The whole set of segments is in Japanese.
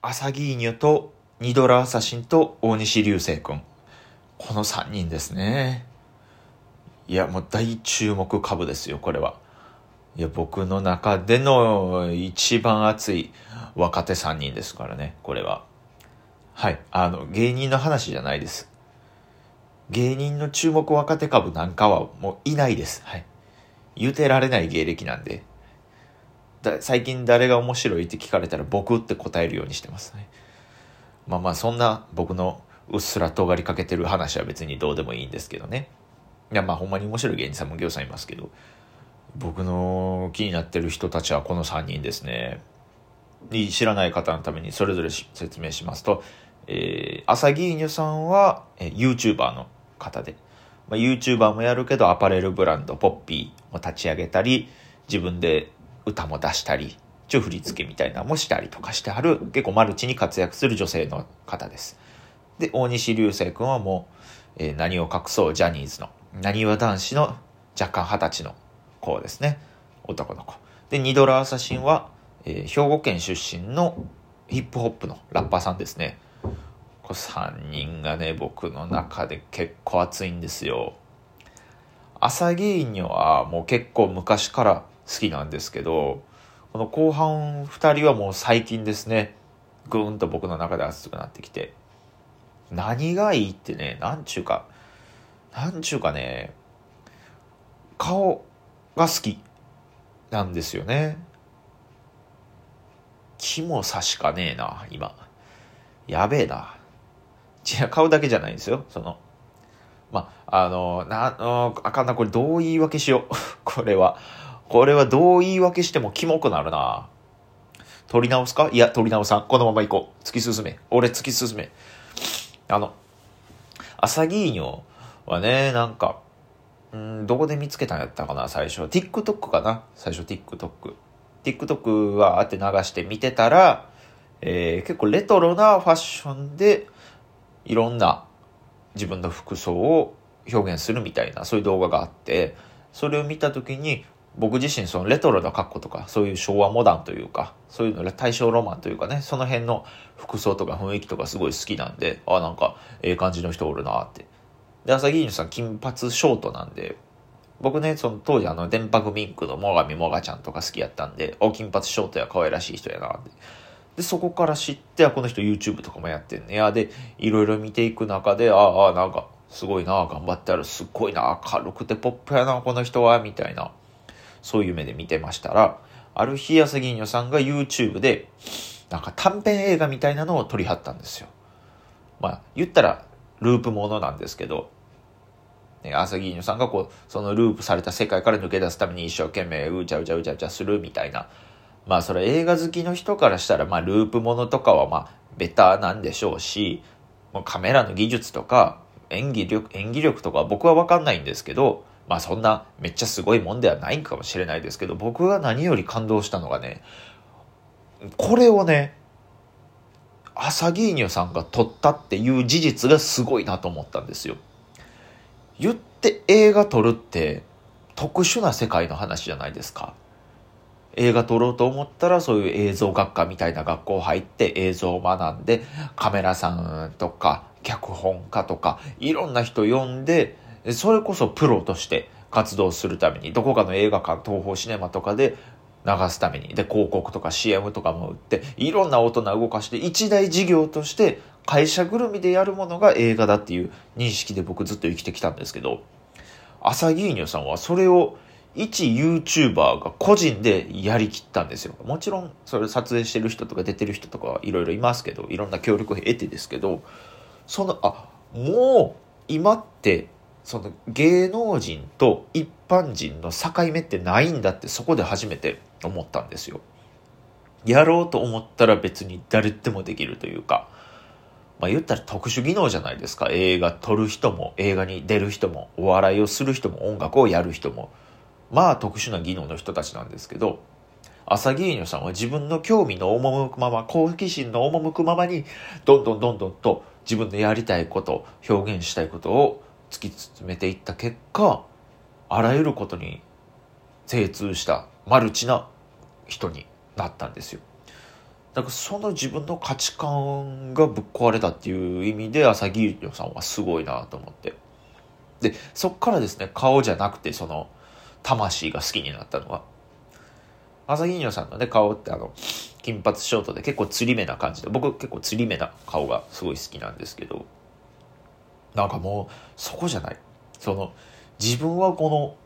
朝木ニョとニドラアサシンと大西流星君。この3人ですね。いや、もう大注目株ですよ、これは。いや、僕の中での一番熱い若手3人ですからね、これは。はい。あの、芸人の話じゃないです。芸人の注目若手株なんかはもういないです。はい。言うてられない芸歴なんで。最近誰が面白いって聞かれたら僕って答えるようにしてますね。まあまあそんな僕のうっすら尖りかけてる話は別にどうでもいいんですけどね。いやまあほんまに面白い芸人さんも業さんいますけど、僕の気になってる人たちはこの3人ですね。知らない方のためにそれぞれ説明しますと、えー、朝木犬さんは、えー、YouTuber の方で、まあ、YouTuber もやるけどアパレルブランドポッピーも立ち上げたり、自分で歌も出したり、一応振り付けみたいなのもしたりとかしてはる、結構マルチに活躍する女性の方です。で、大西流星君はもう、えー、何を隠そうジャニーズの、何わ男子の若干二十歳の子ですね。男の子。で、ニドラアサシンは、えー、兵庫県出身のヒップホップのラッパーさんですね。こ3人がね、僕の中で結構熱いんですよ。朝芸人はもう結構昔から好きなんですけど、この後半2人はもう最近ですね、ぐーんと僕の中で熱くなってきて、何がいいってね、なんちゅうか、なんちゅうかね、顔が好きなんですよね。気も差しかねえな、今。やべえな。違う、顔だけじゃないんですよ。その、まあ、の、な、あかんな、これどう言い訳しよう。これは。これはどう言い訳してもキモくなるな。取り直すか？いや、取り直さん。このまま行こう。突き進め。俺突き進め。あの、アサギーニョはね、なんか、んどこで見つけたんやったかな、最初。TikTok かな？最初 TikTok。TikTok はあって流して見てたら、えー、結構レトロなファッションで、いろんな自分の服装を表現するみたいな、そういう動画があって、それを見た時に、僕自身そのレトロな格好とか、そういう昭和モダンというか、そういうの大正ロマンというかね、その辺の服装とか雰囲気とかすごい好きなんで、あ、なんか、ええ感じの人おるなって。で、朝木犬さん金髪ショートなんで、僕ね、その当時あの、電白ミンクのもがみもがちゃんとか好きやったんで、お、金髪ショートや可愛らしい人やなって。で、そこから知って、あ、この人 YouTube とかもやってんねや。で、いろいろ見ていく中で、ああ、なんか、すごいな、頑張ってある、すっごいな、明るくてポップやな、この人は、みたいな。そういう目で見てましたら、ある日、安銀女さんが YouTube で、なんか短編映画みたいなのを撮りはったんですよ。まあ、言ったら、ループものなんですけど、ね、朝木犬さんがこう、そのループされた世界から抜け出すために一生懸命うちゃうちゃうちゃうちゃするみたいな。まあそれ映画好きの人からしたら、まあループものとかはまあベターなんでしょうし、もうカメラの技術とか演技力、演技力とか僕はわかんないんですけど、まあそんなめっちゃすごいもんではないかもしれないですけど、僕が何より感動したのがね、これをね、アサギーニョさんが撮ったっていう事実がすごいなと思ったんですよ。言って映画撮るって特殊な世界の話じゃないですか。映画撮ろうと思ったらそういう映像学科みたいな学校入って映像を学んでカメラさんとか脚本家とかいろんな人呼んでそれこそプロとして活動するために、どこかの映画館、東宝シネマとかで流すために、で、広告とか CM とかも売って、いろんな大人動かして、一大事業として会社ぐるみでやるものが映画だっていう認識で僕ずっと生きてきたんですけど、朝ギーニョさんはそれを一 YouTuber が個人でやりきったんですよ。もちろん、それ撮影してる人とか出てる人とかいろいろいますけど、いろんな協力を得てですけど、その、あ、もう今ってその芸能人と一般人の境目ってないんだってそこで初めて思ったんですよ。やろうと思ったら別に誰でもできるというか、まあ言ったら特殊技能じゃないですか。映画撮る人も、映画に出る人も、お笑いをする人も、音楽をやる人も、まあ特殊な技能の人たちなんですけど、朝芸人さんは自分の興味の赴くまま、好奇心の赴くままに、どんどんどんどんと自分のやりたいこと、表現したいことを突き進めていった結果あらゆることに精通したマルチな人になったんですよ。なんかその自分の価値観がぶっ壊れたっていう意味で朝木優さんはすごいなと思って。でそっからですね顔じゃなくてその魂が好きになったのは。朝木優さんのね顔ってあの金髪ショートで結構釣り目な感じで僕結構釣り目な顔がすごい好きなんですけど。なんかもうそこじゃない。その自分はこの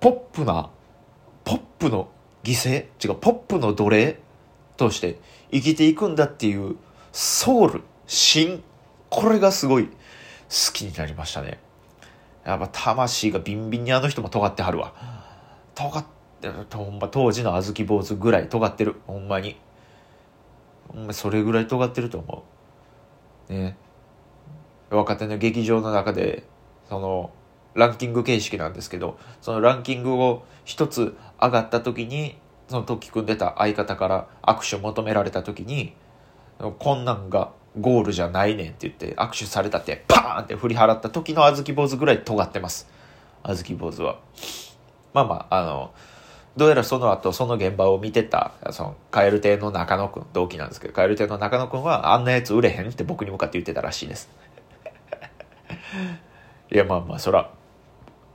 ポップなポップの犠牲違うポップの奴隷として生きていくんだっていうソウル芯これがすごい好きになりましたね。やっぱ魂がビンビンにあの人も尖ってはるわ。尖ってるほんま当時の小豆坊主ぐらい尖ってる。ほんまに。ほんまそれぐらい尖ってると思う。ね。若手の劇場の中でそのランキング形式なんですけどそのランキングを一つ上がった時にその時組んでた相方から握手を求められた時にこんなんがゴールじゃないねんって言って握手されたってパーンって振り払った時の小豆坊主ぐらい尖ってます。小豆坊主は。まあまああのどうやらその後その現場を見てたその蛙亭の中野くん同期なんですけど蛙亭の中野くんはあんなやつ売れへんって僕に向かって言ってたらしいです。いやまあまあそら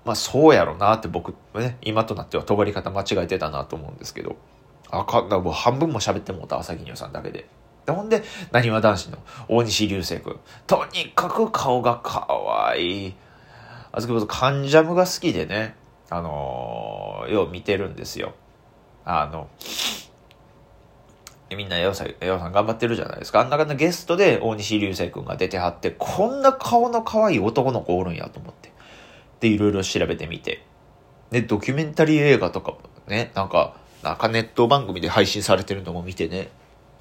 まあそうやろなって僕ね今となっては尖り方間違えてたなと思うんですけど。あかんだもう半分も喋ってもうた朝木さんだけで。でほんでなにわ男子の大西流星君。とにかく顔がかわい。いあずきぼとカンジャムが好きでねあのー、よう見てるんですよ。あのみんな、よさん、よさん頑張ってるじゃないですか。あんな感じゲストで大西流星君が出てはって、こんな顔の可愛い男の子おるんやと思って。で、いろいろ調べてみて。で、ドキュメンタリー映画とかもね、なんか、なんかネット番組で配信されてるのも見てね、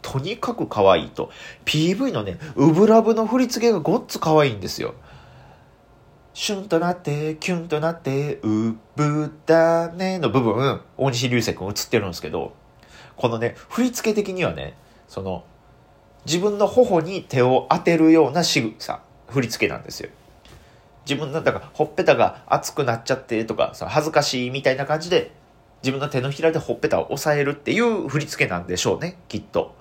とにかく可愛いと。PV のね、ウブラブの振り付けがごっつ可愛いんですよ。シュンとなって、キュンとなって、うぶだねの部分、大西流星君映ってるんですけど、このね、振り付け的にはね、その、自分の頬に手を当てるような仕草、振り付けなんですよ。自分の、だから、ほっぺたが熱くなっちゃってとか、その恥ずかしいみたいな感じで、自分の手のひらでほっぺたを押さえるっていう振り付けなんでしょうね、きっと。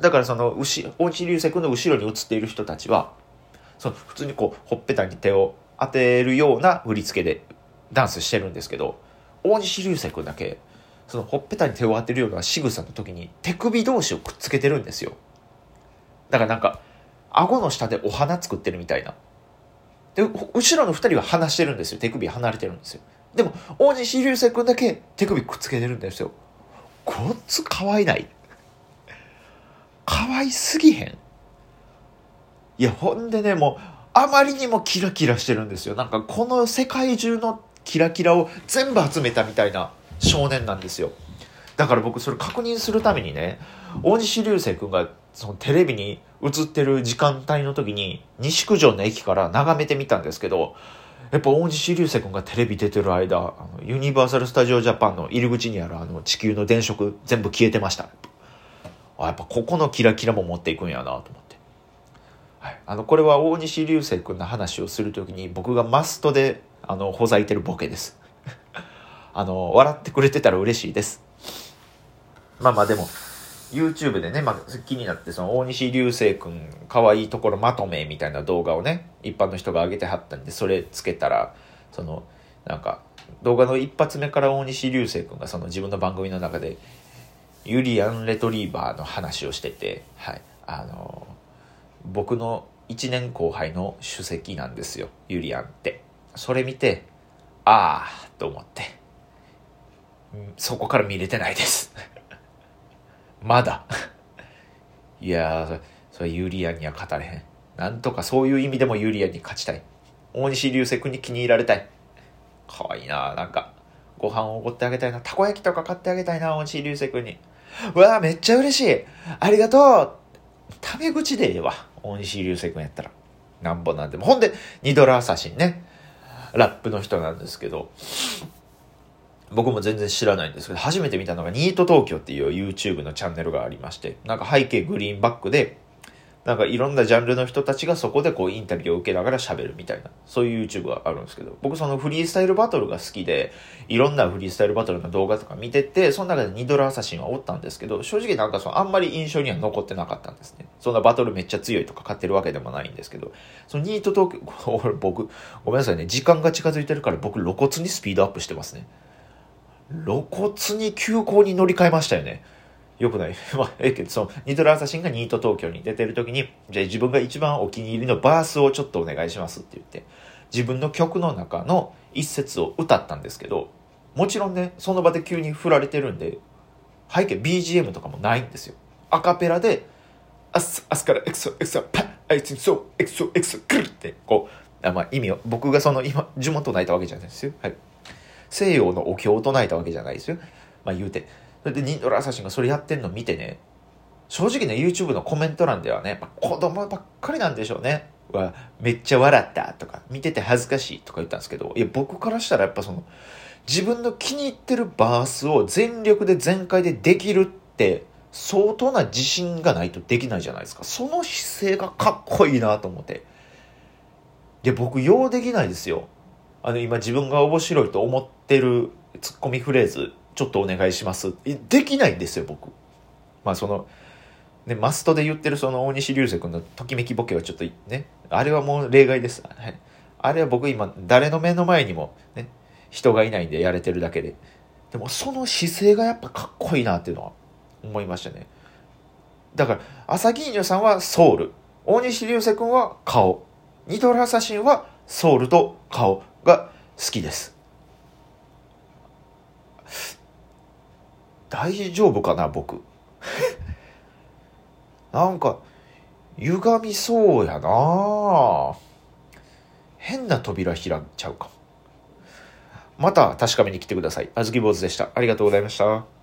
だからその、牛、大内流星君の後ろに映っている人たちは、その、普通にこう、ほっぺたに手を当てるような振り付けでダンスしてるんですけど、大西流星君だけ、そのほっぺたに手を当てるような仕草の時に手首同士をくっつけてるんですよ。だからなんか、顎の下でお花作ってるみたいな。で、後ろの二人は離してるんですよ。手首離れてるんですよ。でも、大西流星君だけ手首くっつけてるんですよ。こっつ可愛ない可愛すぎへんいや、ほんでね、もう、あまりにもキラキラしてるんですよ。なんか、この世界中のキラキラを全部集めたみたいな少年なんですよ。だから僕それ確認するためにね、大西流星君がそのテレビに映ってる時間帯の時に西九条の駅から眺めてみたんですけど、やっぱ大西流星君がテレビ出てる間、あのユニバーサル・スタジオ・ジャパンの入り口にあるあの地球の電飾全部消えてました。あやっぱここのキラキラも持っていくんやなと思って。はい、あのこれは大西流星君の話をする時に僕がマストであのほざいてるボケです。あの、笑ってくれてたら嬉しいです。まあまあでも、YouTube でね、まあ、気になって、その大西流星くん、可愛いところまとめみたいな動画をね、一般の人が上げてはったんで、それつけたら、その、なんか、動画の一発目から大西流星くんがその自分の番組の中で、ユリアン・レトリーバーの話をしてて、はい、あの、僕の1年後輩の主席なんですよ、ユリアンって。それ見て、ああ、と思って。そこから見れてないです まだいやー、それユリアンには勝たれへん。なんとかそういう意味でもユリアンに勝ちたい。大西流星君に気に入られたい。かわいいななんか、ご飯をおごってあげたいな。たこ焼きとか買ってあげたいな、大西流星君に。うわーめっちゃ嬉しいありがとうタメ口でええわ。大西流星君やったら。なんぼなんでも。ほんで、ニドラアサシンね。ラップの人なんですけど、僕も全然知らないんですけど、初めて見たのがニート東京っていう YouTube のチャンネルがありまして、なんか背景グリーンバックで、なんかいろんなジャンルの人たちがそこでこうインタビューを受けながら喋るみたいな、そういう YouTube があるんですけど、僕そのフリースタイルバトルが好きで、いろんなフリースタイルバトルの動画とか見てて、その中でニドラアサシンはおったんですけど、正直なんかそのあんまり印象には残ってなかったんですね。そんなバトルめっちゃ強いとか買ってるわけでもないんですけど、そのニート東京、僕、ごめんなさいね、時間が近づいてるから僕露骨にスピードアップしてますね。露骨に急行に乗り換えましたよね。よくない？まあ、ええけど、その、ニトラアサシンがニート東京に出てる時に、じゃあ自分が一番お気に入りのバースをちょっとお願いしますって言って、自分の曲の中の一節を歌ったんですけど、もちろんね、その場で急に振られてるんで、背景 BGM とかもないんですよ。アカペラで、アス、アスからエクソ、エクソ、パッ、アイツンソー、エクソ、エクソ、クルって、こう、あまあ意味を、僕がその今、呪文唱えたわけじゃないですよ。はい。西洋のお経を唱えたわけじゃないですよ。まあ言うて。それでニンドラアサシンがそれやってんの見てね、正直ね、YouTube のコメント欄ではね、やっぱ子供ばっかりなんでしょうね。は、めっちゃ笑ったとか、見てて恥ずかしいとか言ったんですけど、いや、僕からしたらやっぱその、自分の気に入ってるバースを全力で全開でできるって、相当な自信がないとできないじゃないですか。その姿勢がかっこいいなと思って。で、僕、ようできないですよ。あの、今自分が面白いと思ってるツッコミフレーズ、ちょっとお願いします。できないんですよ、僕。まあ、その、ね、マストで言ってるその大西流星君のときめきボケはちょっとね、あれはもう例外です。はい。あれは僕今、誰の目の前にもね、人がいないんでやれてるだけで。でもその姿勢がやっぱかっこいいなっていうのは思いましたね。だから、朝木犬さんはソウル。大西流星君は顔。ニトラサシンはソウルと顔が好きです。大丈夫かな、僕。なんか、歪みそうやな変な扉開いちゃうかも。また確かめに来てください。あずき坊主でした。ありがとうございました。